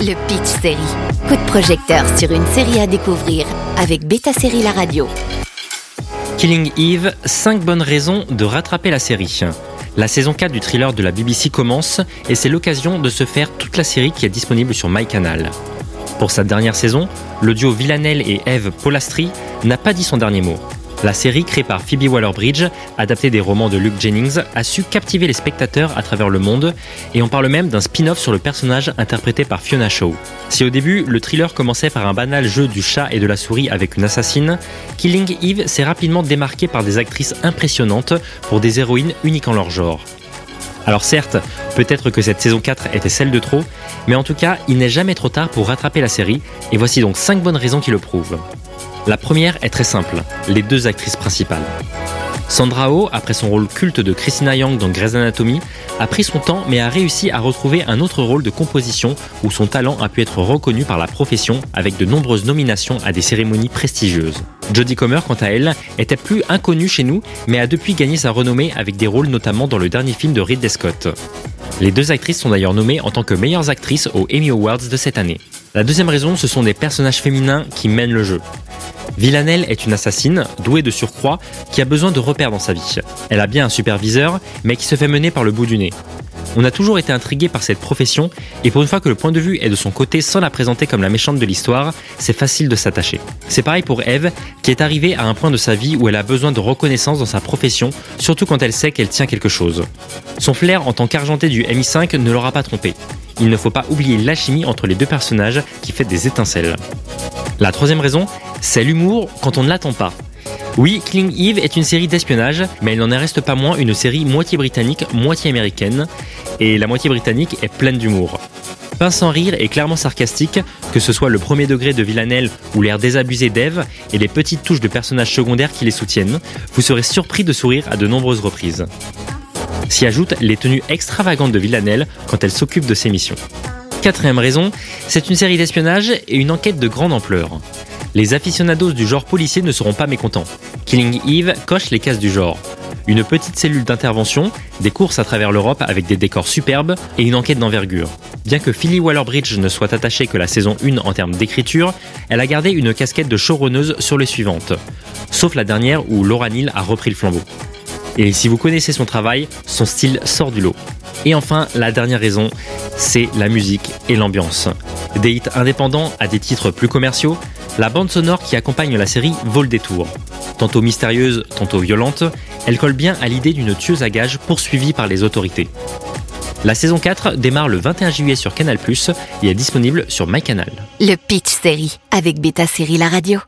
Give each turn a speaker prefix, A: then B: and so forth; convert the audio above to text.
A: Le Pitch Série. Coup de projecteur sur une série à découvrir avec Beta Série La Radio.
B: Killing Eve, 5 bonnes raisons de rattraper la série. La saison 4 du thriller de la BBC commence et c'est l'occasion de se faire toute la série qui est disponible sur MyCanal. Pour sa dernière saison, le duo Villanelle et Eve Polastri n'a pas dit son dernier mot. La série, créée par Phoebe Waller-Bridge, adaptée des romans de Luke Jennings, a su captiver les spectateurs à travers le monde, et on parle même d'un spin-off sur le personnage interprété par Fiona Shaw. Si au début, le thriller commençait par un banal jeu du chat et de la souris avec une assassine, Killing Eve s'est rapidement démarqué par des actrices impressionnantes pour des héroïnes uniques en leur genre. Alors certes, peut-être que cette saison 4 était celle de trop, mais en tout cas, il n'est jamais trop tard pour rattraper la série, et voici donc 5 bonnes raisons qui le prouvent. La première est très simple, les deux actrices principales. Sandra Oh, après son rôle culte de Christina Young dans Grey's Anatomy, a pris son temps mais a réussi à retrouver un autre rôle de composition où son talent a pu être reconnu par la profession avec de nombreuses nominations à des cérémonies prestigieuses. Jodie Comer, quant à elle, était plus inconnue chez nous mais a depuis gagné sa renommée avec des rôles notamment dans le dernier film de Ridley Scott. Les deux actrices sont d'ailleurs nommées en tant que meilleures actrices aux Emmy Awards de cette année. La deuxième raison, ce sont des personnages féminins qui mènent le jeu. Villanelle est une assassine, douée de surcroît, qui a besoin de repères dans sa vie. Elle a bien un superviseur, mais qui se fait mener par le bout du nez. On a toujours été intrigué par cette profession, et pour une fois que le point de vue est de son côté sans la présenter comme la méchante de l'histoire, c'est facile de s'attacher. C'est pareil pour Eve, qui est arrivée à un point de sa vie où elle a besoin de reconnaissance dans sa profession, surtout quand elle sait qu'elle tient quelque chose. Son flair en tant qu'argenté du MI5 ne l'aura pas trompé. Il ne faut pas oublier l'alchimie entre les deux personnages qui fait des étincelles. La troisième raison, c'est l'humour quand on ne l'attend pas. Oui, Killing Eve est une série d'espionnage, mais il n'en reste pas moins une série moitié britannique, moitié américaine, et la moitié britannique est pleine d'humour. Pince sans rire et clairement sarcastique, que ce soit le premier degré de Villanelle ou l'air désabusé d'Eve et les petites touches de personnages secondaires qui les soutiennent, vous serez surpris de sourire à de nombreuses reprises. S'y ajoutent les tenues extravagantes de Villanelle quand elle s'occupe de ses missions. Quatrième raison, c'est une série d'espionnage et une enquête de grande ampleur. Les aficionados du genre policier ne seront pas mécontents. Killing Eve coche les cases du genre. Une petite cellule d'intervention, des courses à travers l'Europe avec des décors superbes et une enquête d'envergure. Bien que Philly Waller-Bridge ne soit attachée que la saison 1 en termes d'écriture, elle a gardé une casquette de showrunneuse sur les suivantes. Sauf la dernière où Laura Neal a repris le flambeau. Et si vous connaissez son travail, son style sort du lot. Et enfin, la dernière raison, c'est la musique et l'ambiance. Des hits indépendants à des titres plus commerciaux, la bande sonore qui accompagne la série vaut le détour. Tantôt mystérieuse, tantôt violente, elle colle bien à l'idée d'une tueuse à gages poursuivie par les autorités. La saison 4 démarre le 21 juillet sur Canal+, et est disponible sur MyCanal.
A: Le Pitch Série avec Beta Série La Radio.